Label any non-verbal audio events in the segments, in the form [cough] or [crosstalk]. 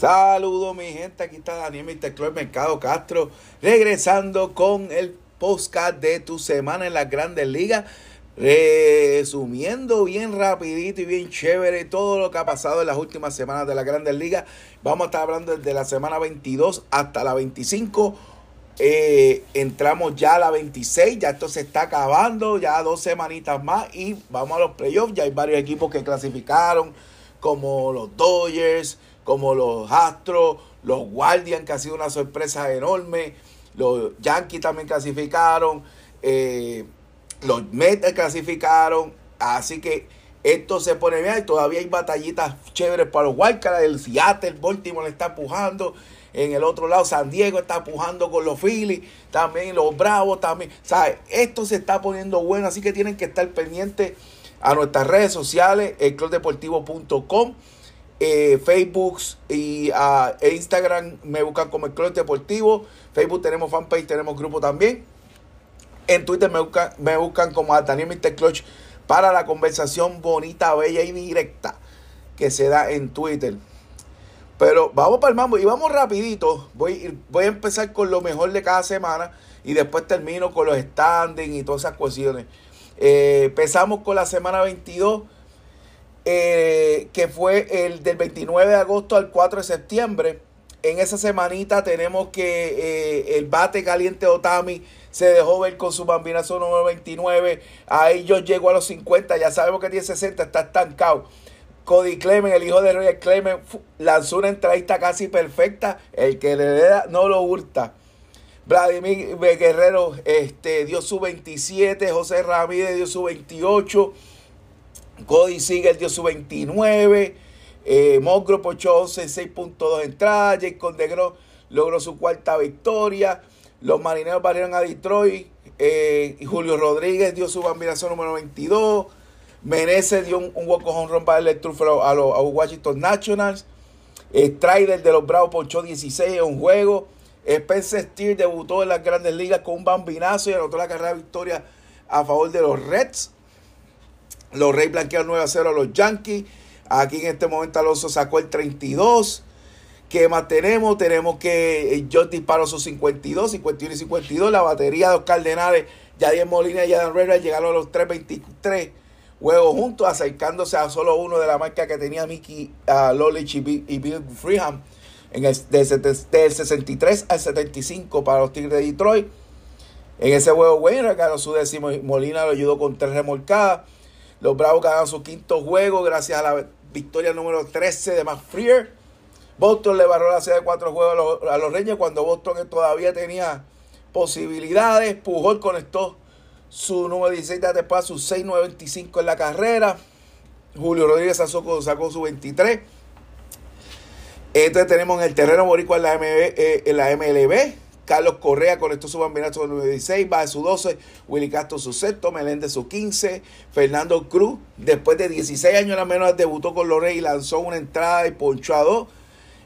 Saludos mi gente, aquí está Daniel Mr. Mercado Castro, regresando con el podcast de tu semana en las grandes ligas, resumiendo bien rapidito y bien chévere todo lo que ha pasado en las últimas semanas de las grandes ligas. Vamos a estar hablando desde la semana 22 hasta la 25. Eh, entramos ya a la 26, ya esto se está acabando, ya dos semanitas más y vamos a los playoffs. Ya hay varios equipos que clasificaron, como los Dodgers, como los Astros, los Guardians, que ha sido una sorpresa enorme. Los Yankees también clasificaron. Eh, los Mets clasificaron. Así que esto se pone bien. Y todavía hay batallitas chéveres para los Wildcards. El Seattle, Baltimore le está pujando. En el otro lado, San Diego está pujando con los Phillies. También los Bravos. También. Esto se está poniendo bueno. Así que tienen que estar pendientes a nuestras redes sociales, elclubdeportivo.com eh, Facebook y uh, Instagram me buscan como el Club Deportivo. Facebook tenemos fanpage, tenemos grupo también. En Twitter me buscan, me buscan como a Daniel Mr. Clutch para la conversación bonita, bella y directa que se da en Twitter. Pero vamos para el mambo y vamos rapidito. Voy, voy a empezar con lo mejor de cada semana y después termino con los standings y todas esas cuestiones. Eh, empezamos con la semana 22 eh, que fue el del 29 de agosto al 4 de septiembre. En esa semanita tenemos que eh, el bate caliente Otami se dejó ver con su bambinazo número 29. Ahí yo llego a los 50, ya sabemos que tiene 60, está estancado. Cody Clement, el hijo de Roger Clement, lanzó una entradita casi perfecta. El que le da no lo hurta. Vladimir Guerrero este, dio su 27, José Ramírez dio su 28. Cody Siegel dio su 29. Eh, Mogro pochó 11 6.2 entradas. Jake Condegro logró su cuarta victoria. Los marineros barrieron a Detroit. Eh, Julio Rodríguez dio su bambinación número 22. Menezes dio un, un home para el a los Washington Nationals. Strider de los Bravos ponchó 16 en un juego. Spencer Steer debutó en las grandes ligas con un bambinazo y anotó la carrera de victoria a favor de los Reds. Los Reyes blanquearon 9 a 0 a los Yankees. Aquí en este momento Alonso sacó el 32. ¿Qué más tenemos? Tenemos que John eh, disparó sus 52, 51 y 52. La batería de los Cardenales, Yadier Molina y Adam Herrera llegaron a los 323 juegos juntos, acercándose a solo uno de la marca que tenía Mickey uh, Lolich y, Bill Freeham en el, del, 63 al 75 para los Tigres de Detroit. En ese juego, Wayne ganó su décimo. Molina lo ayudó con tres remolcadas. Los Bravos ganaron su quinto juego gracias a la victoria número 13 de McFreer. Boston le barró la serie de cuatro juegos a los, Reyes cuando Boston todavía tenía posibilidades. Pujol conectó su número 16 de después, su 6.95 en la carrera. Julio Rodríguez sacó, sacó su 23. Entonces tenemos en el terreno boricua en la, MB, eh, en la MLB. Carlos Correa conectó su bambinazo 16, va de su 12, Willy Castro su sexto, Meléndez su 15, Fernando Cruz, después de 16 años la menos, debutó con los y lanzó una entrada y ponchó a dos.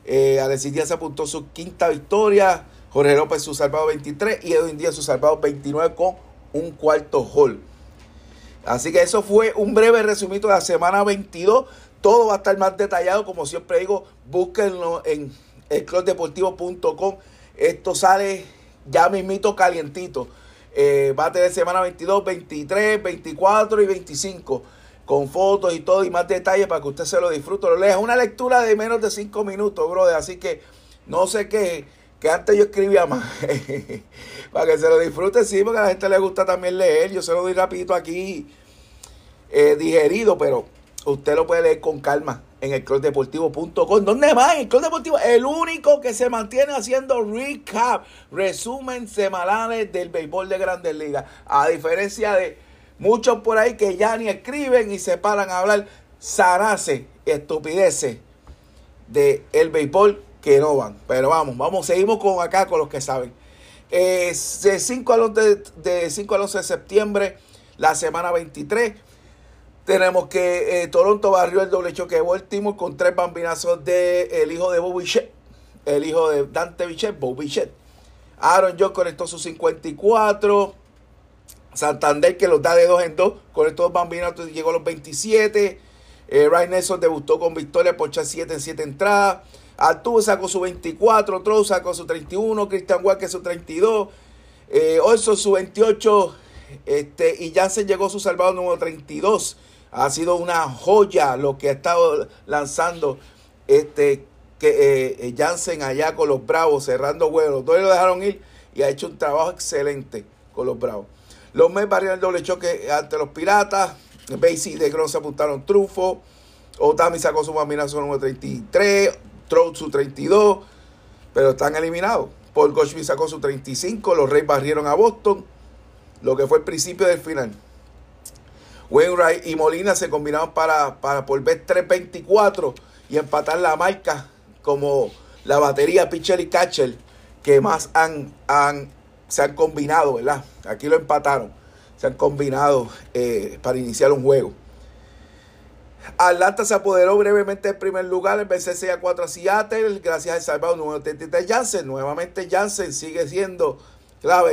Eh, Alexis Díaz apuntó su quinta victoria, Jorge López su salvado 23 y Edwin Díaz su salvado 29 con un cuarto hall. Así que eso fue un breve resumito de la semana 22. Todo va a estar más detallado, como siempre digo, búsquenlo en elclubdeportivo.com esto sale ya mismito calientito. Eh, va a tener semana 22, 23, 24 y 25 con fotos y todo y más detalles para que usted se lo disfrute. Lo lea. Es una lectura de menos de 5 minutos, brother. Así que no sé qué, que antes yo escribía más. [laughs] para que se lo disfrute, sí, porque a la gente le gusta también leer. Yo se lo doy rapidito aquí eh, digerido, pero usted lo puede leer con calma en el clubdeportivo.com. ¿Dónde más? En el Club Deportivo, el único que se mantiene haciendo recap, resumen semanales del béisbol de Grandes Ligas. A diferencia de muchos por ahí que ya ni escriben y se paran a hablar zarace, estupideces de béisbol que no van. Pero vamos, vamos, seguimos con acá con los que saben. Eh, de 5 al de 5 al 11 de septiembre, la semana 23 tenemos que eh, Toronto barrió el doble choque de Baltimore con tres bambinazos del el hijo de Shett, el hijo de Dante Bichette, Shett. Aaron Jones conectó sus 54. Santander, que los da de dos en dos, conectó dos bambinazos llegó a los 27. Eh, Ryan Nelson debutó con victoria por 7 en 7 entradas. Arturo sacó su 24, Trout sacó su 31, Christian Walker su 32, eh, su 28 este, y Jansen llegó su salvador número 32. Ha sido una joya lo que ha estado lanzando este, que, eh, eh, allá con los Bravos, cerrando huevos. Los lo dejaron ir y ha hecho un trabajo excelente con los Bravos. Los Mets barrieron el doble choque ante los Piratas. Basie de Gron se apuntaron trufo. Otami sacó su su número 33. Trout su 32. Pero están eliminados. Paul Goldschmidt sacó su 35. Los Reyes barrieron a Boston. Lo que fue el principio del final. Wainwright y Molina se combinaron para, para volver 3.24 y empatar la marca como la batería pitcher y catcher que más han, han, se han combinado, ¿verdad? Aquí lo empataron. Se han combinado eh, para iniciar un juego. Atlanta se apoderó brevemente del primer lugar en vencer 6 a 4 a Seattle gracias al salvado número 33 Jansen. Nuevamente Jansen sigue siendo clave.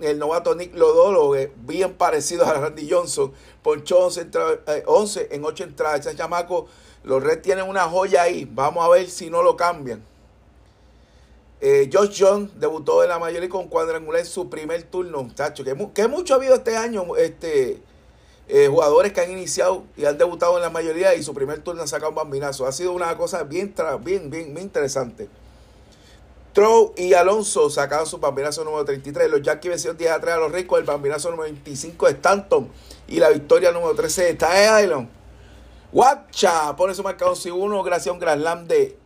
el novato Nick Lodolo, bien parecido a Randy Johnson, ponchó 11, eh, en 8 entradas. Ese chamaco, los Reds tienen una joya ahí. Vamos a ver si no lo cambian. Eh, Josh John debutó en la mayoría con cuadrangular en su primer turno, muchacho. Que, mucho ha habido este año este, eh, jugadores que han iniciado y han debutado en la mayoría y su primer turno han sacado un bambinazo. Ha sido una cosa bien, bien, bien interesante. Trow y Alonso sacaron su bambinazo número 33. Los Yankees vencieron 10 a 3 a los ricos. El bambinazo número 25 de Stanton. Y la victoria número 13 de Ty Island. Watcha pone su marcador 1 gracias a un gran slam de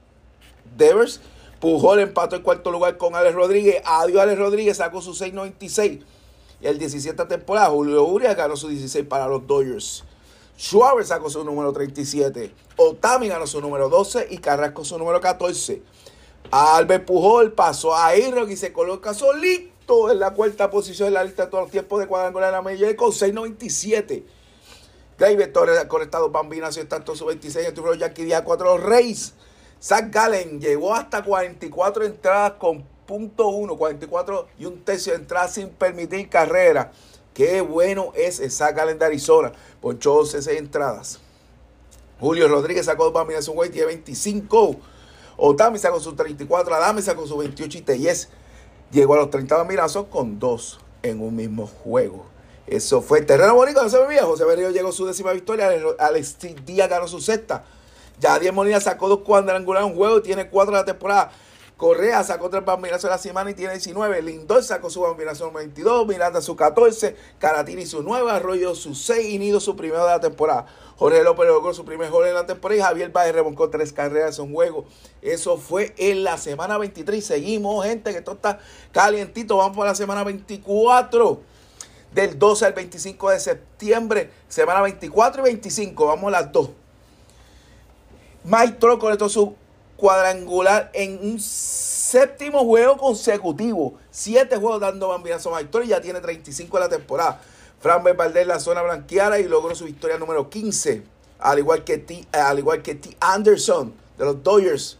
Devers. Pujol empató en cuarto lugar con Alex Rodríguez. Adiós Alex Rodríguez sacó su 6.96. Y el 17 temporada, Julio Urias ganó su 16 para los Dodgers. Schwarber sacó su número 37. Otami ganó su número 12 y Carrasco su número 14. Albert Pujol pasó a Irrock y se coloca solito en la cuarta posición en la lista de todos los tiempos de cuadrangular de la Major con 6.97. Gleyber Torres ha conectado Bambina, está en su 26. El turno Yankee Díaz 4 los Reyes. Zach Gallen llegó hasta 44 entradas con punto 1, 44 y un tercio de entradas sin permitir carrera. Qué bueno es Zach Gallen de Arizona. Ponchó 11 entradas. Julio Rodríguez sacó dos güey, tiene 25. Otami sacó sus 34, Adame sacó sus 28 y Teyes llegó a los 30 bambinazos con dos en un mismo juego. Eso fue terreno bonito, no se viejo. José Berrío llegó a su décima victoria. Alex Díaz ganó su sexta. Yadier Molina sacó dos cuadrangulares en un juego y tiene cuatro de la temporada. Correa sacó tres bambinazos de la semana y tiene 19. Lindor sacó su bambinazo 22. Miranda su 14. Caratini su 9. Arroyo su 6. Y Nido su primero de la temporada. Jorge López logró su primer gol en la temporada. Y Javier Baez remoncó tres carreras en juego. Eso fue en la semana 23. Seguimos, gente, que esto está calientito. Vamos para la semana 24 del 12 al 25 de septiembre, semana 24 y 25, vamos a las dos. Mike Trout conectó su cuadrangular en un séptimo juego consecutivo. Siete juegos dando bambinazo a Trout y ya tiene 35 en la temporada. Fran Valdez la zona blanqueada y logró su victoria número 15. Al igual que T, al igual que T. Anderson de los Dodgers.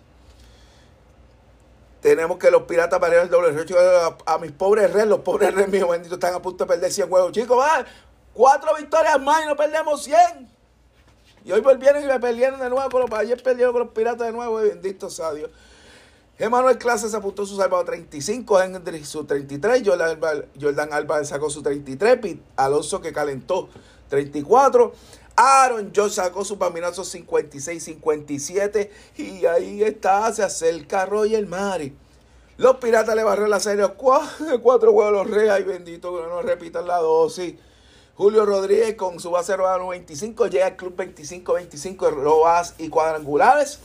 Tenemos que los piratas para el doble recho a, mis pobres Reds. Los pobres Reds míos benditos están a punto de perder 100 juegos. Chicos, va. Cuatro victorias más y no perdemos 100. Y hoy volvieron y me perdieron de nuevo con los ayer perdieron con los piratas de nuevo, bendito sea Dios. Emanuel Clase se apuntó su salvado 35, Henry su 33, Jordan Alba, sacó su 33, Pete Alonso que calentó 34, Aaron Josh sacó su paminazo 56-57 y ahí está, se acerca Roger Mari. Los piratas le barrieron la serie cuatro, cuatro huevos los reyes, y bendito que no repitan la dosis. Julio Rodríguez con su base robada 25 llega al club 25-25 de robas y cuadrangulares.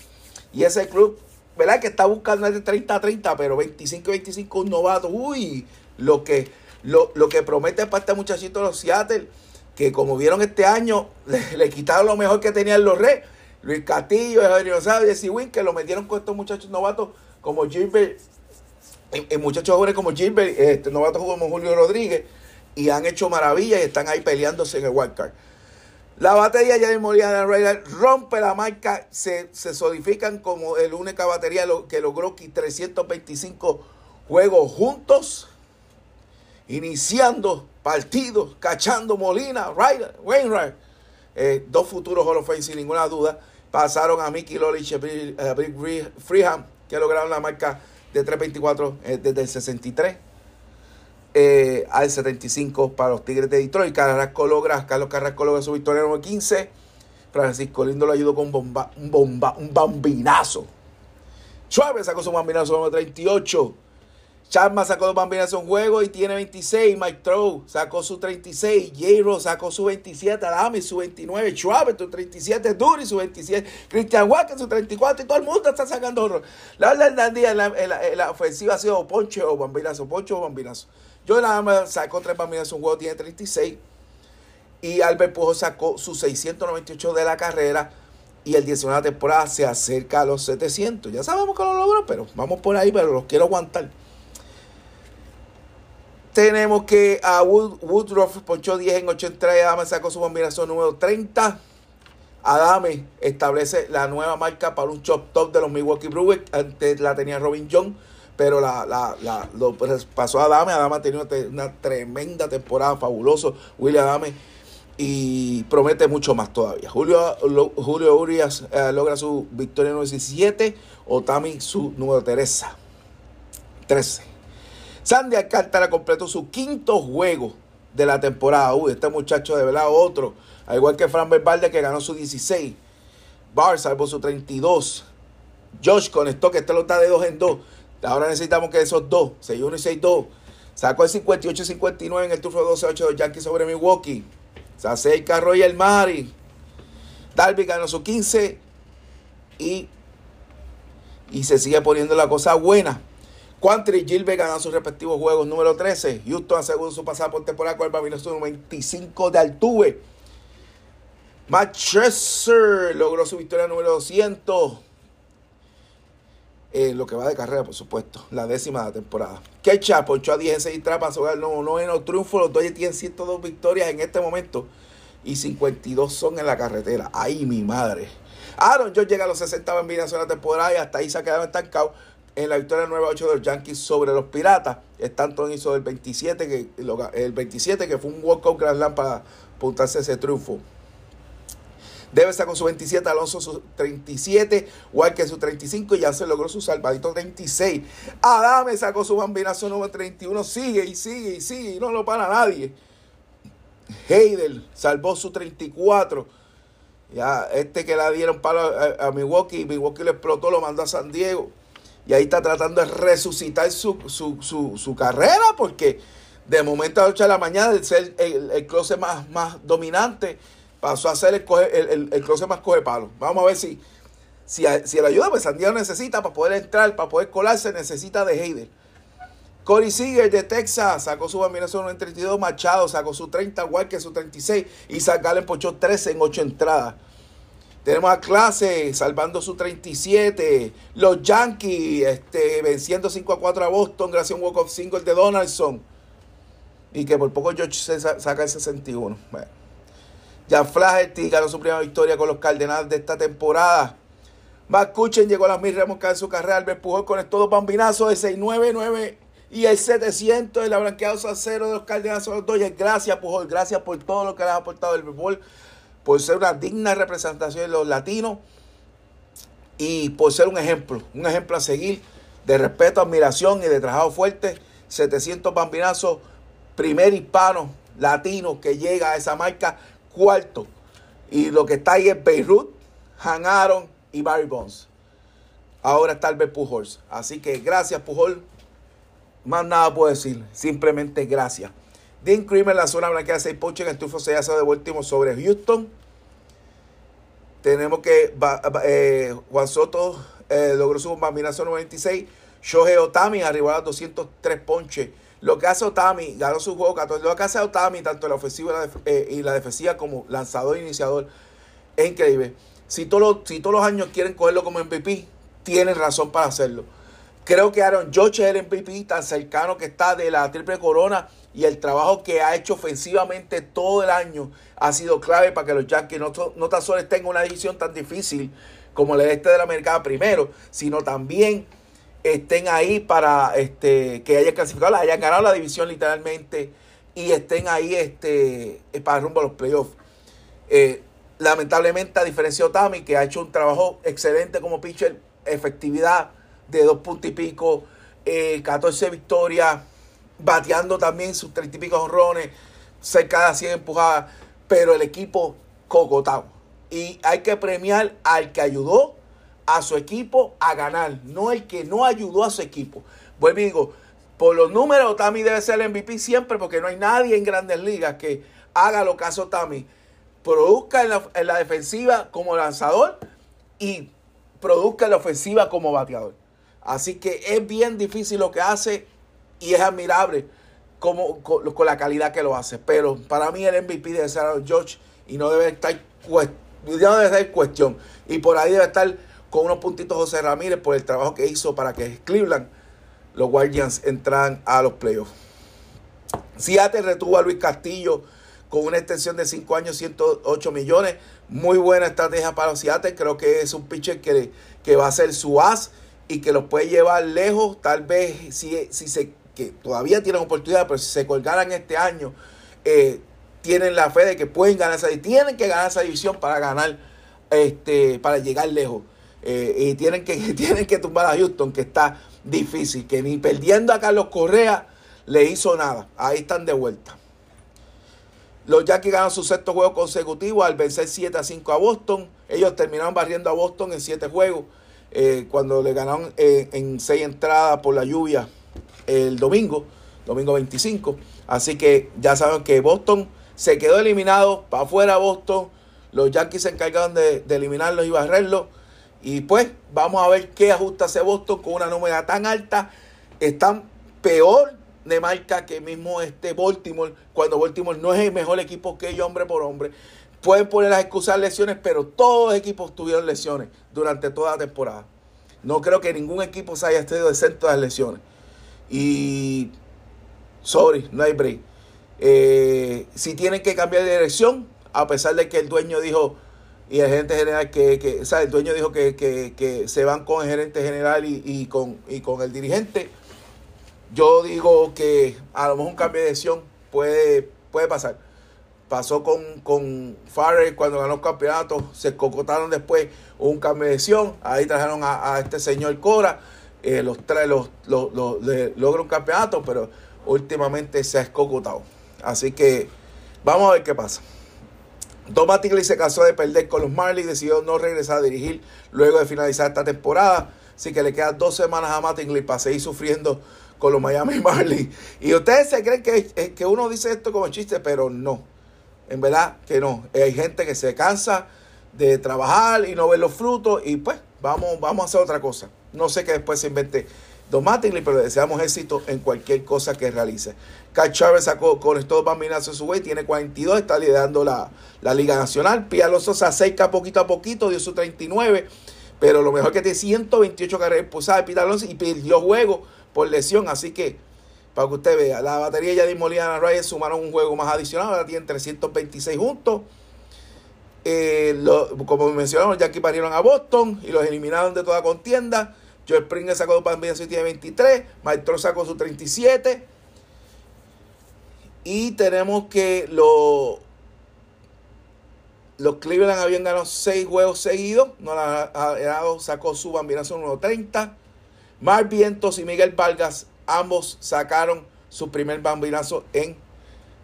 Y ese club, ¿verdad? Que está buscando de 30-30, pero 25-25 un novato. Uy, lo que, lo, que promete para este muchachito de los Seattle, que como vieron este año, [laughs] le, quitaron lo mejor que tenían los Reyes. Luis Castillo, Javier González, Jesse Win, que lo metieron con estos muchachos novatos como Gilbert, y, muchachos jóvenes como Gilbert, este novato como Julio Rodríguez y han hecho maravillas y están ahí peleándose en el wildcard. La batería ya de Molina Raider rompe la marca, se, se solidifican como el única batería que logró 325 juegos juntos, iniciando partidos, cachando Molina, Ryder, Wainwright, eh, dos futuros Hall of Fame sin ninguna duda. pasaron a Mickey Lolich y a Big Freeham, que lograron la marca de 3.24 eh, desde el 63 eh, al 75 para los Tigres de Detroit. Carrasco logra, Carlos Carrasco logra su victoria número 15. Francisco Lindo lo ayudó con bomba, un, bomba, un bambinazo. Suave sacó su bambinazo número 38. Chapman sacó dos bambinas en juego y tiene 26. Mike Trout sacó su 36. J. sacó su 27. Adami su 29. Schwab su 37. Dury su 27. Christian Walker su 34. Y todo el mundo está sacando La verdad en la, la, la, ofensiva ha sido ponche o bambinazo. Ponche o bambinazo. Nada más sacó tres bambinas en un juego. Tiene 36. Y Albert Pujo sacó su 698 de la carrera. Y el 19 de la temporada se acerca a los 700. Ya sabemos que lo logró, pero vamos por ahí, pero los quiero aguantar. Tenemos que a Woodruff ponchó 10 en 83. Adame sacó su combinación número 30. Adame establece la nueva marca para un chop top de los Milwaukee Brewers. Antes la tenía Robin John, pero la, la, lo pasó a Adame. Adame ha tenido una tremenda temporada, fabuloso. William Adame. Y promete mucho más todavía. Julio, Julio Urias eh, logra su victoria número 17. Otami su número Teresa. 13. Sandy Alcántara completó su quinto juego de la temporada. Uy, este muchacho de verdad otro. Al igual que Fran Valde que ganó su 16. Bar salvó su 32. Josh conectó que este lo está de 2 en 2. Ahora necesitamos que esos dos, 6-1 y 6-2. Sacó el 58-59 en el turno 12-8 de los Yankees sobre Milwaukee. Se acerca el Mari. Darby ganó su 15 y, y se sigue poniendo la cosa buena. Quantry y Gilbert ganan sus respectivos juegos. Número 13. Houston aseguró su pasada por temporada con el número 25 de Altuve. Matt Scherzer logró su victoria número 200. Lo que va de carrera, por supuesto. La décima de la temporada. Ketchup ponchó a 10 en 6 trapas sobre el noveno triunfo. Los Dodgers tienen 102 victorias en este momento. Y 52 son en la carretera. ¡Ay, mi madre! Aaron George llega a los 60 bambinas en la temporada y hasta ahí se ha quedado estancado en la victoria 9-8 de los Yankees sobre los Piratas. Stanton hizo el 27, que, el 27, que fue un walk-out Grand Slam para apuntarse ese triunfo. Debe estar con su 27, Alonso su 37, Walker su 35 y ya se logró su salvadito 36. Adame sacó su bambinazo número 31, sigue y sigue y sigue y no lo para nadie. Heidel salvó su 34. Ya, este que la dieron para a, a Milwaukee, Milwaukee le explotó, lo mandó a San Diego. Y ahí está tratando de resucitar su, carrera porque de momento a 8 de la mañana el, el, más, más dominante pasó a ser el, el, closet más coge palo. Vamos a ver si, si, si la ayuda, pues San Diego necesita para poder entrar, para poder colarse, necesita de Heider. Corey Seager de Texas sacó su bambinación en 32, Machado sacó su 30, Walker su 36 y Zach Gallen pochó 13 en 8 entradas. Tenemos a Clase salvando su 37. Los Yankees este, venciendo 5 a 4 a Boston gracias a un walk-off single de Donaldson. Y que por poco George se saca el 61. Bueno. Jan Flaherty ganó su primera victoria con los Cardenales de esta temporada. Matt llegó a las mil remoscadas en su carrera. Albert Pujol conectó dos bambinazos de 699 y el 700 de la blanqueado a cero de los Cardenales a los Dodgers. Gracias, Pujol. Gracias por todo lo que le ha aportado el béisbol por ser una digna representación de los latinos y por ser un ejemplo, un ejemplo a seguir de respeto, admiración y de trabajo fuerte. 700 bambinazos, primer hispano latino que llega a esa marca, cuarto. Y lo que está ahí es Beirut, Han Aaron y Barry Bonds. Ahora está Albert Pujols. Así que gracias Pujol. Más nada puedo decir. Simplemente gracias. Dean Creamer lanzó una blanqueada de 6 ponches en el tufo hace de último sobre Houston. Tenemos que eh, Juan Soto eh, logró su bambinazo 96. Shohei Otami arribó a los 203 ponches. Lo que hace Otami, ganó su juego 14. Lo que hace Otami, tanto la ofensiva y la, eh, y la defensiva como lanzador e iniciador, es increíble. Si todos, los, si todos los años quieren cogerlo como MVP, tienen razón para hacerlo. Creo que Aaron George es el MVP tan cercano que está de la triple corona y el trabajo que ha hecho ofensivamente todo el año ha sido clave para que los Yankees no, no tan solo estén en una división tan difícil como el este de la Americana primero, sino también estén ahí para este, que hayan clasificado, hayan ganado la división literalmente y estén ahí este, para rumbo a los playoffs. Eh, lamentablemente, a diferencia de Otami, que ha hecho un trabajo excelente como pitcher, efectividad de dos puntos y pico, 14 eh, victorias, bateando también sus 30 y pico honrones, cerca de 100 empujadas, pero el equipo cocotado. Y hay que premiar al que ayudó a su equipo a ganar, no el que no ayudó a su equipo. Y digo, por los números, Otami debe ser el MVP siempre porque no hay nadie en grandes ligas que haga lo que hace Otami. Produzca en la, en la defensiva como lanzador y produzca en la ofensiva como bateador. Así que es bien difícil lo que hace y es admirable como, con, la calidad que lo hace. Pero para mí el MVP debe ser George y no debe estar, no debe estar cuestión. Y por ahí debe estar con unos puntitos José Ramírez por el trabajo que hizo para que Cleveland, los Guardians, entraran a los playoffs. Seattle retuvo a Luis Castillo con una extensión de 5 años, 108 millones. Muy buena estrategia para los Seattle. Creo que es un pitcher que, que va a ser su as y que los puede llevar lejos. Tal vez si, si se, que todavía tienen oportunidad, pero si se colgaran este año, eh, tienen la fe de que pueden ganar esa tienen que ganar esa división para ganar, este, para llegar lejos. Eh, y tienen que, [laughs] tienen que tumbar a Houston, que está difícil, que ni perdiendo a Carlos Correa le hizo nada. Ahí están de vuelta. Los Yankees ganan su sexto juego consecutivo al vencer 7 a 5 a Boston. Ellos terminaron barriendo a Boston en 7 juegos. Eh, cuando le ganaron eh, en 6 entradas por la lluvia el domingo, domingo 25. Así que ya saben que Boston se quedó eliminado, para afuera Boston. Los Yankees se encargaron de, eliminarlos y barrerlos. Y pues vamos a ver qué ajusta hace Boston con una número tan alta. Están peor de marca que mismo este Baltimore, cuando Baltimore no es el mejor equipo que ellos hombre por hombre. Pueden poner las excusas lesiones, pero todos los equipos tuvieron lesiones durante toda la temporada. No creo que ningún equipo se haya estado exento de las lesiones. Y, sorry, no hay break. Eh, si tienen que cambiar de dirección, a pesar de que el dueño dijo, y el gerente general, que, que o el dueño dijo que, que, que, se van con el gerente general y, y, con, y con el dirigente, yo digo que a lo mejor un cambio de dirección puede, puede pasar. Pasó con, con Farrell cuando ganó el campeonato, se cocotaron después un cambio de dirección, ahí trajeron a, este señor Cora, eh, los trae, los, los, los, logra un campeonato, pero últimamente se ha escocotado. Así que vamos a ver qué pasa. Tom Mattingly se cansó de perder con los Marlins, decidió no regresar a dirigir luego de finalizar esta temporada. Así que le quedan dos semanas a Mattingly para seguir sufriendo con los Miami [laughs] Marlins. Y ustedes se creen que, eh, que uno dice esto como chiste, pero no. En verdad que no. Hay gente que se cansa de trabajar y no ver los frutos y pues vamos, vamos a hacer otra cosa. No sé qué después se invente Don Mattingly, pero deseamos éxito en cualquier cosa que realice. Kyle Chávez sacó con estos bambinazos en su way, tiene 42, está liderando la, Liga Nacional. Pia Alonso se acerca poquito a poquito, dio su 39, pero lo mejor que tiene 128 carreras impulsadas Pita Alonso y perdió juego por lesión. Así que, para que usted vea, la batería ya de Molina Reyes sumaron un juego más adicional, ahora tienen 326 juntos. Eh, como mencionamos, ya que parieron a Boston y los eliminaron de toda contienda. Joe Springer sacó dos y tiene 23. Mike sacó su 37. Y tenemos que los, los Cleveland habían ganado 6 juegos seguidos. No sacó su bambinazo número 30. Mark Vientos y Miguel Vargas, ambos sacaron su primer bambinazo en,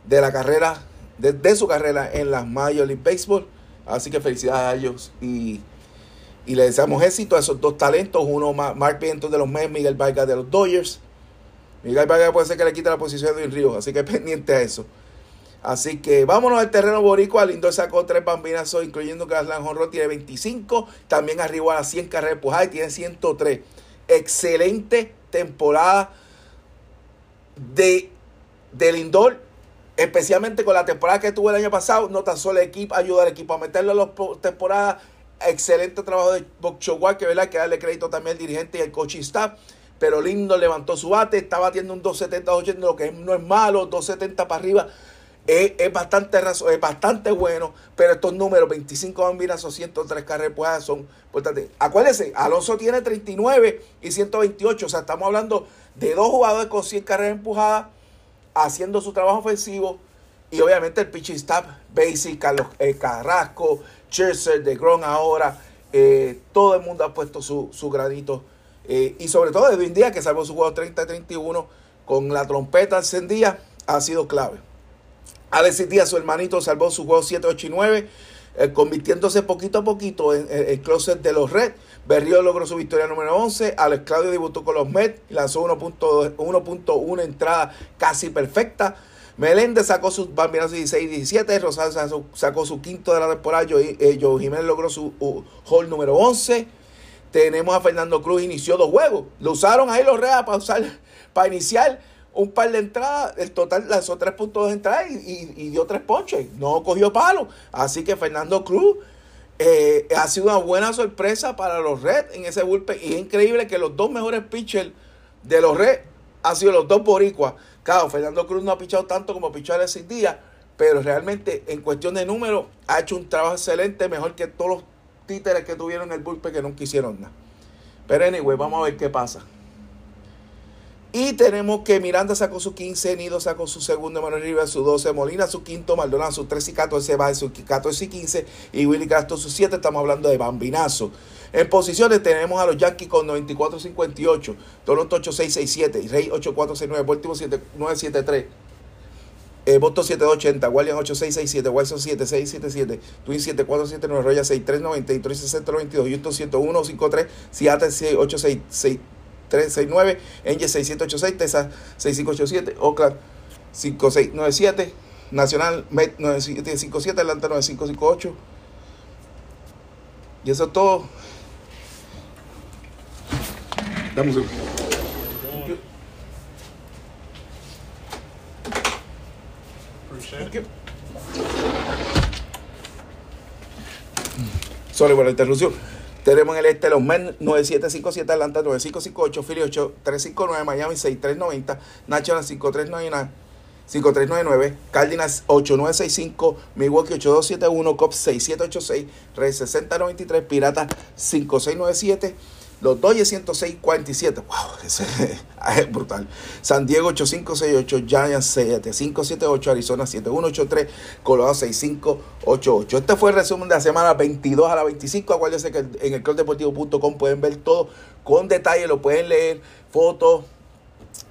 de la carrera, de, su carrera en las Major League Baseball. Así que felicidades a ellos y, y le deseamos éxito a esos dos talentos. Uno, Mark Vientos de los Mets, Miguel Vargas de los Dodgers. Miguel Vargas puede ser que le quite la posición de Edwin Ríos, así que [laughs] pendiente a eso. Así que vámonos al terreno boricua. Lindor sacó tres bambinazos, incluyendo que Aslan Honro tiene 25. También arribó a las 100 carreras empujadas y tiene 103 excelente temporada de, de Lindor, especialmente con la temporada que tuvo el año pasado. No tan solo el equipo, ayuda al equipo a meterlo en las temporadas. Excelente trabajo de Bob que ¿verdad? que darle crédito también al dirigente y al coaching staff. Pero Lindor levantó su bate, está batiendo un 270 lo que no es malo, 270 para arriba es, bastante es bastante bueno, pero estos números, 25 bambinas o 103 carreras son importantes. Acuérdense, Alonso tiene 39 y 128, o sea, estamos hablando de dos jugadores con 100 carreras empujadas, haciendo su trabajo ofensivo Y obviamente el pitching staff, Basic, Carlos eh, Carrasco, Churchill, de Gron ahora, eh, todo el mundo ha puesto su, su granito. Eh, y sobre todo Edwin Díaz, que salvó su juego 30-31 con la trompeta encendida, ha sido clave. Alexis Díaz, su hermanito, salvó su juego 7, 8 y 9, convirtiéndose poquito a poquito en el closet de los Reds. Berrío logró su victoria número 11. Alex Claudio debutó con los Mets y lanzó 1.1 entrada casi perfecta. Meléndez sacó sus bambinas 16 17. Rosales sacó su quinto de la temporada. Eh, Joe, Jiménez logró su hall número 11. Tenemos a Fernando Cruz, inició dos juegos. Lo usaron ahí los Reas para, usar, para iniciar un par de entradas. El total lanzó tres puntos de entrada y, dio tres ponches. No cogió palo. Así que Fernando Cruz eh, ha sido una buena sorpresa para los Reds en ese bullpen. Y es increíble que los dos mejores pitchers de los Reds han sido los dos boricuas. Claro, Fernando Cruz no ha pichado tanto como pichó Alexis Díaz, pero realmente en cuestión de números ha hecho un trabajo excelente, mejor que todos los títeres que tuvieron en el bullpen que no quisieron nada. Pero anyway, vamos a ver qué pasa. Y tenemos que Miranda sacó su 15, Nido sacó su segundo, Manuel Rivera su 12, Molina su quinto, Maldonado su 13 y 14, Baez su 14 y 15 y Willy Castro su 7. Estamos hablando de bambinazo. En posiciones tenemos a los Yankees con 94-58, Toronto 8-6-6-7, Rey 8-4-6-9, Baltimore 7-9-7-3. Eh, Boston 7280, Guardian 8667, Wilson 7677, Twin 7479, Royal 6390, 36092, Houston 10153, Seattle 866 369, Angel 6786, Texas 6587, Oakland 5697, Nacional Met 9757, Atlanta 9558. Y eso es todo. Damos un Sorry por la interrupción. Tenemos en el este los Men 9757, Atlanta 9558, Philly 8359, Miami 6390, National 5399. 5399, Cardinals 8965, Milwaukee 8271, Cops 6786, Rey 6093, Pirata 5697, los Dodgers 106.47. Wow, ese [laughs] es brutal. San Diego 8568, Giants 7578, Arizona 7183, Colorado 6588. Este fue el resumen de la semana 22 a la 25. Acuérdense que en el clubdeportivo.com pueden ver todo con detalle, lo pueden leer, fotos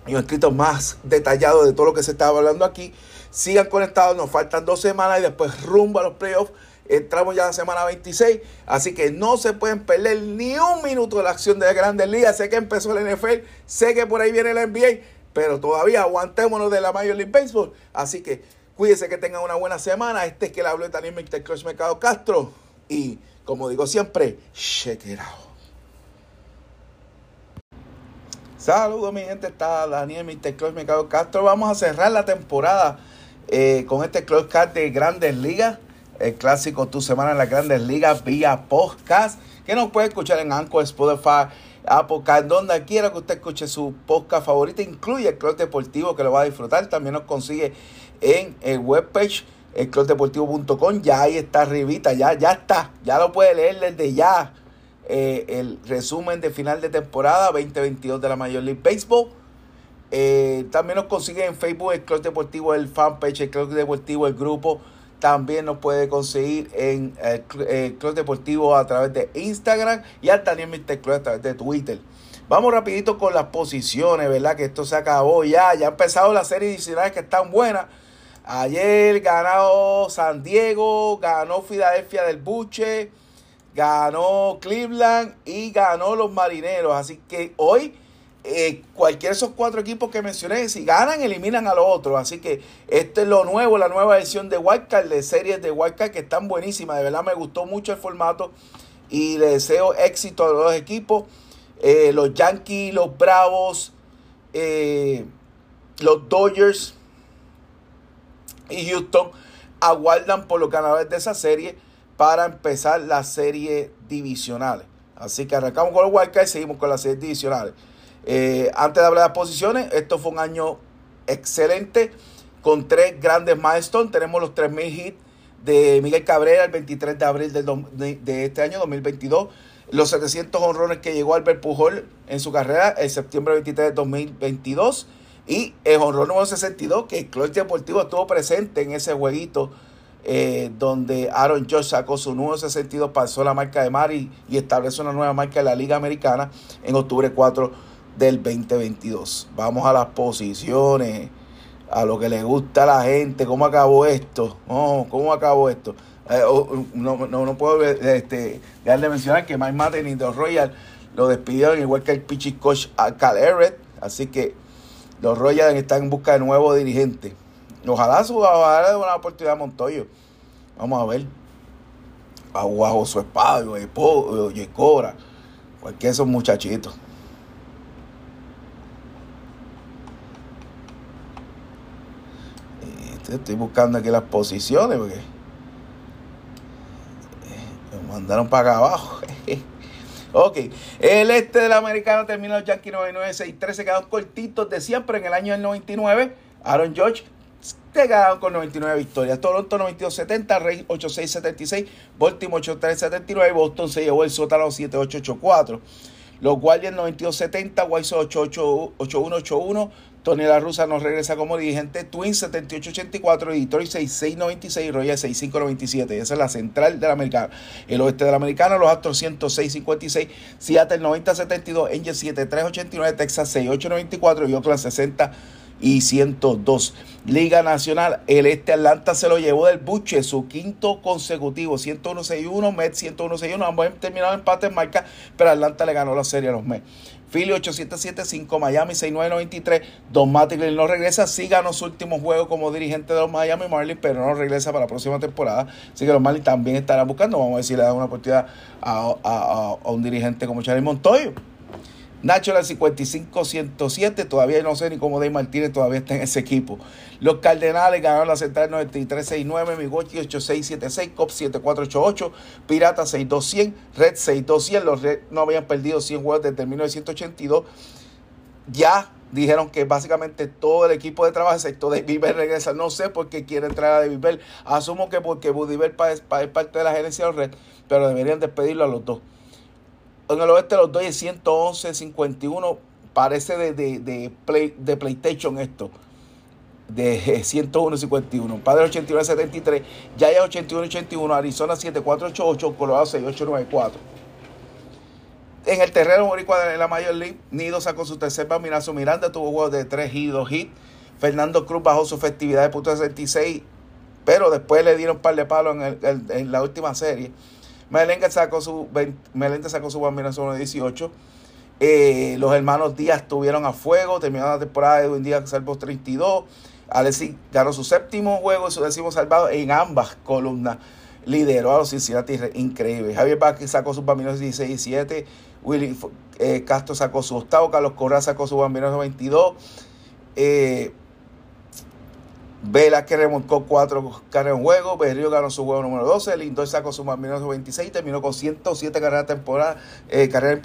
y un escrito más detallado de todo lo que se estaba hablando aquí. Sigan conectados, nos faltan dos semanas y después rumbo a los playoffs Entramos ya a la semana 26, así que no se pueden perder ni un minuto de la acción de Grandes Ligas. Sé que empezó el NFL, sé que por ahí viene la NBA, pero todavía aguantémonos de la Major League Baseball. Así que cuídense que tengan una buena semana. Este es que le habló también Mr. Crush Mercado Castro. Y como digo siempre, check. Saludos mi gente, está Daniel Mr. Crush Mercado Castro. Vamos a cerrar la temporada eh, con este Close Card de Grandes Ligas el clásico Tu Semana en las Grandes Ligas vía podcast, que nos puede escuchar en Anchor, Spotify, Apple donde quiera que usted escuche su podcast favorito, incluye el Club Deportivo que lo va a disfrutar, también nos consigue en el webpage elclubdeportivo.com, ya ahí está arribita, ya, ya está, ya lo puede leer desde ya. Eh, el resumen de final de temporada 2022 de la Major League Baseball. Eh, también nos consigue en Facebook el Club Deportivo, el fanpage, el Club Deportivo, el grupo también nos puede conseguir en el, Club Deportivo a través de Instagram y al también Mr. Club a través de Twitter. Vamos rapidito con las posiciones, ¿verdad? Que esto se acabó ya. Ya ha empezado la serie adicionales que están buenas. Ayer ganó San Diego, ganó Filadelfia del Buche, ganó Cleveland y ganó los Marineros. Así que hoy eh, cualquiera de esos cuatro equipos que mencioné, si ganan, eliminan a los otros. Así que este es lo nuevo, la nueva versión de Wildcard, de series de Wildcard que están buenísimas. De verdad me gustó mucho el formato y le deseo éxito a los dos equipos. Eh, los Yankees, los Bravos, eh, los Dodgers y Houston aguardan por los ganadores de esa serie para empezar la serie divisionales. Así que arrancamos con los Wildcard y seguimos con las series divisionales. Eh, antes de hablar de las posiciones, esto fue un año excelente con tres grandes milestones. Tenemos los 3.000 hits de Miguel Cabrera el 23 de abril de, este año 2022. Los 700 honrones que llegó Albert Pujol en su carrera el septiembre 23 de 2022. Y el honor número 62, que el Club Deportivo estuvo presente en ese jueguito eh, donde Aaron Josh sacó su número 62, pasó la marca de Mari y establece una nueva marca en la Liga Americana en octubre 4 del 2022. Vamos a las posiciones, a lo que le gusta a la gente, cómo acabó esto, cómo acabó esto. Eh, oh, no, no, no, puedo este, dejar de mencionar que Mike Madden y The Royal lo despidieron, igual que el pitching coach Cal Everett. Así que los Royals están en busca de nuevo dirigente. Ojalá su de una oportunidad a Montoyo. Vamos a ver. A su espada, y Cobra. Cualquiera de esos muchachitos. Estoy buscando aquí las posiciones porque me mandaron para acá abajo. [laughs] ok, el este de la americana terminó el Yankee 99-6-13, se quedaron cortitos de siempre en el año del 99. Aaron George te ganaron con 99 victorias. Toronto 92-70, Rey 86-76, Baltimore 83-79, Boston se llevó el sótano 7884. Los Guardians 92-70, White 8181 Tony La Russa nos regresa como dirigente. Twins 78-84, Detroit 66-96, Royal 65-97. Esa es la central de la americana. El oeste de la americana, los Astros 106-56, Seattle 90-72, Angels 73-89, Texas 68-94 y Oakland 60 y 102. Liga Nacional, el este Atlanta se lo llevó del buche, su quinto consecutivo, 101-61, Mets 101-61, ambos terminaron empate en marca, pero Atlanta le ganó la serie a los Mets. Philly 8775, Miami 6993. Don Mattingly no regresa. Sí ganó su último juego como dirigente de los Miami Marlins, pero no regresa para la próxima temporada. Así que los Marlins también estarán buscando. Vamos a ver si le dan una oportunidad a, a un dirigente como Charlie Montoyo. Nacho el 55-107, todavía no sé ni cómo Dave Martínez todavía está en ese equipo. Los Cardenales ganaron la central 93-69, Migochi 8676, Cop 7488, Pirata 6200, Red 6200. Los Red no habían perdido 100 juegos desde el 1982. Ya dijeron que básicamente todo el equipo de trabajo, excepto David Bell, regresa. No sé por qué quiere entrar a David Bell. Asumo que porque Buddy es parte de la gerencia de los Red, pero deberían despedirlo a los dos en el oeste los Dodgers 111, 51. Parece de, de, de, play, de PlayStation esto. De 101, 51. Padre 89, 73. Yaya 81, 81. Arizona 7488. Colorado 6894. En el terreno boricua de la Major League, Nido sacó su tercer bambinazo. Miranda tuvo juegos de 3 y 2 hits. Fernando Cruz bajó su efectividad de punto 66, pero después le dieron un par de palos en, en la última serie. Meléndez sacó su, Meléndez sacó su bambinazo 18. Eh, los hermanos Díaz estuvieron a fuego, terminaron la temporada de un día salvo 32. Alexis ganó su séptimo juego y su décimo salvado en ambas columnas. Lideró a los Cincinnati increíble. Javier Vázquez sacó sus bambinos 16 y 7. Willy eh, Castro sacó su octavo. Carlos Correa sacó su bambino 22. Eh, Vela que remolcó cuatro carreras en juego. Berrío ganó su juego número 12. Lindor sacó su más 26. Terminó con 107 carreras temporada, eh, carreras.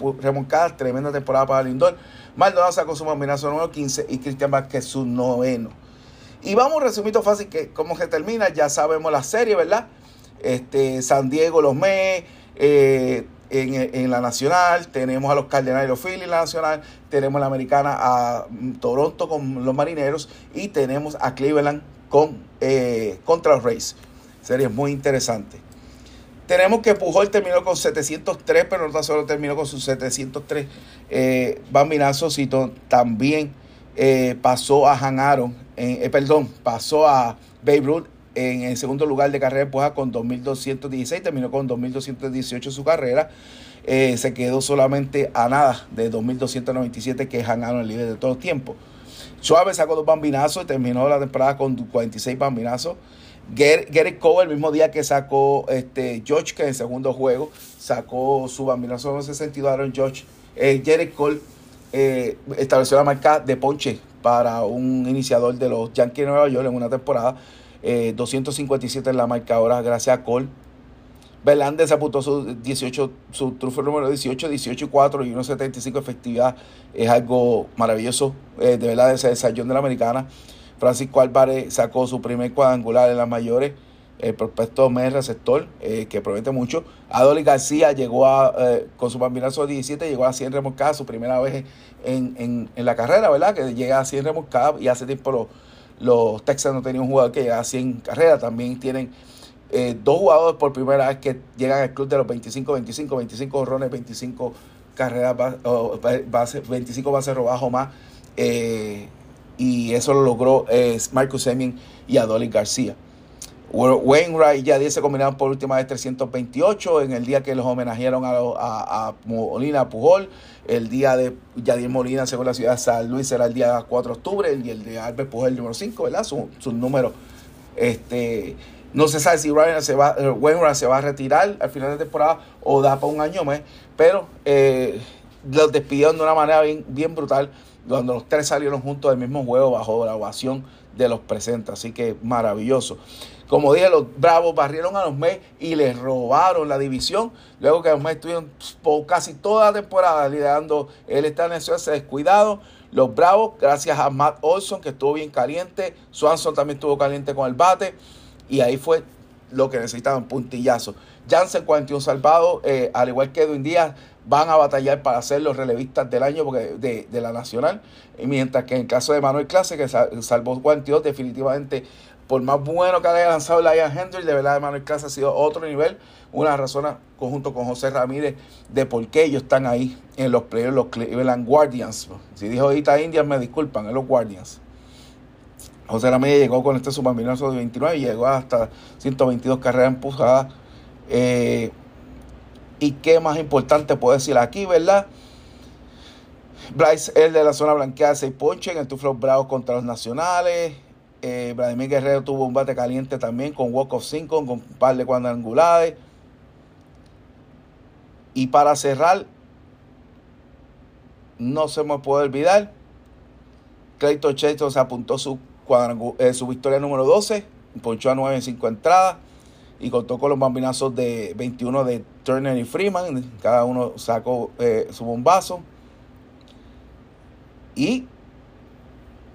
Tremenda temporada para Lindor. Maldonado sacó su más número 15. Y Cristian Vázquez su noveno. Y vamos resumiendo fácil que cómo se termina. Ya sabemos la serie, ¿verdad? Este, San Diego, los Mets. Eh, en, la nacional, tenemos a los Cardenales y los Phillies en la nacional, tenemos a la americana a mm, Toronto con los marineros y tenemos a Cleveland con, eh, contra los Rays. Serie muy interesante. Tenemos que Pujol terminó con 703, pero no tan solo terminó con sus 703 eh, bambinazos, sino también eh, pasó a Han Aaron, eh, perdón, pasó a Babe Ruth en el segundo lugar de carrera Puja con 2.216, terminó con 2.218 su carrera. Eh, se quedó solamente a nada de 2.297 que es Han el líder de todo el tiempo. Suave sacó dos bambinazos y terminó la temporada con 46 bambinazos. Gary Cole, el mismo día que sacó este, George, que en el segundo juego sacó su bambinazo en ese sentido, Aaron George. Eh, Cole eh, estableció la marca de ponche para un iniciador de los Yankees de Nueva York en una temporada. 257 eh, en la marca ahora, gracias a Cole. Belández apuntó su 18, su trufo número 18, 18 y 4 y 1.75 efectividad. Es algo maravilloso, eh, de verdad, ese ensayón de la americana. Francisco Álvarez sacó su primer cuadrangular en las mayores. el prospecto mes receptor, eh, que promete mucho. Adoli García llegó a, con su bambinazo 17, llegó a 100 remolcadas, su primera vez en, en, en, la carrera, ¿verdad? Que llega a 100 remolcadas y hace tiempo los Texas no tenían un jugador que llega a 100 carreras. También tienen eh, dos jugadores por primera vez que llegan al club de los 25, 25, 25 horrones, 25 carreras, base, 25 bases robadas o más. y eso lo logró Marcus Semien y Adolis García. Wainwright ya 10 se combinaron por última vez 328 en el día que los homenajearon a, a, Molina Pujol. El día de Yadier Molina, según la ciudad de San Luis, será el día 4 de octubre. Y el de Albert Pujol, el número 5, ¿verdad? Su, su número. Este, no se sabe si Ryan se va, eh, Wainwright se va a retirar al final de temporada o da para un año más. Pero eh, los despidieron de una manera bien, bien brutal. Cuando los tres salieron juntos del mismo juego bajo la ovación de los presentes. Así que maravilloso. Como dije, los Bravos barrieron a los Mets y les robaron la división. Luego que los Mets estuvieron por casi toda la temporada liderando el estadounidense descuidado. Los Bravos, gracias a Matt Olson, que estuvo bien caliente. Swanson también estuvo caliente con el bate. Y ahí fue lo que necesitaban, puntillazo. Jansen 41 salvados, eh, al igual que Edwin Díaz, van a batallar para ser los relevistas del año porque de, de la Nacional. Mientras que en el caso de Manuel Clase, que salvó 42, definitivamente por más bueno que haya lanzado Ian Hendry, de verdad Manuel Clase ha sido otro nivel. Una razón conjunto con José Ramírez de por qué ellos están ahí en los playoffs, los Cleveland Guardians. Si dijo ahorita Indians, me disculpan, en los Guardians. José Ramírez llegó con este submarinazo de 29 y llegó hasta 122 carreras empujadas. Eh, y qué más importante puedo decir aquí, ¿verdad? Bryce, el de la zona blanqueada, 6 ponches en el Tuflo Bravo contra los nacionales. Eh, Vladimir Guerrero tuvo un bate caliente también con walk of 5, con un par de cuadrangulares. Y para cerrar, no se me puede olvidar, Clayton Cheto se apuntó su, eh, su victoria número 12, ponchó a 9 en 5 entradas y contó con los bambinazos de 21 de Turner y Freeman. Cada uno sacó eh, su bombazo. Y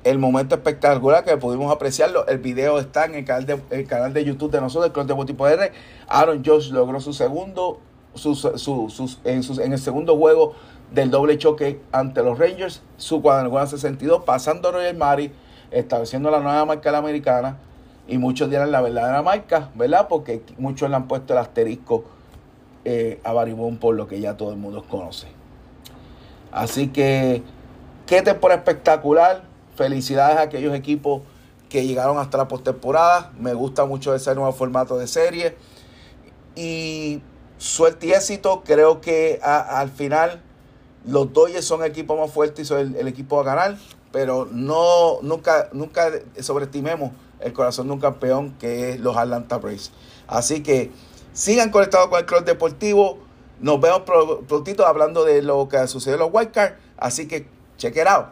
el momento espectacular que pudimos apreciarlo. El video está en el canal de, canal de YouTube de nosotros, el Club de Botipo R. Aaron Josh logró su segundo, en, en, el segundo juego del doble choque ante los Rangers, su cuadrangular 62, pasando a Roger Mari, estableciendo la nueva marca de la americana. Y muchos dirán la verdadera marca, ¿verdad? Porque muchos le han puesto el asterisco eh, a Baribón por lo que ya todo el mundo conoce. Así que, qué temporada espectacular Felicidades a aquellos equipos que llegaron hasta la postemporada. Me gusta mucho ese nuevo formato de serie. Y suerte y éxito. Creo que al final los Dodgers son el equipo más fuerte y son el, equipo a ganar. Pero no, nunca, nunca sobreestimemos el corazón de un campeón que es los Atlanta Braves. Así que sigan conectados con el Club Deportivo. Nos vemos prontito hablando de lo que sucedió en los White Así que check it out.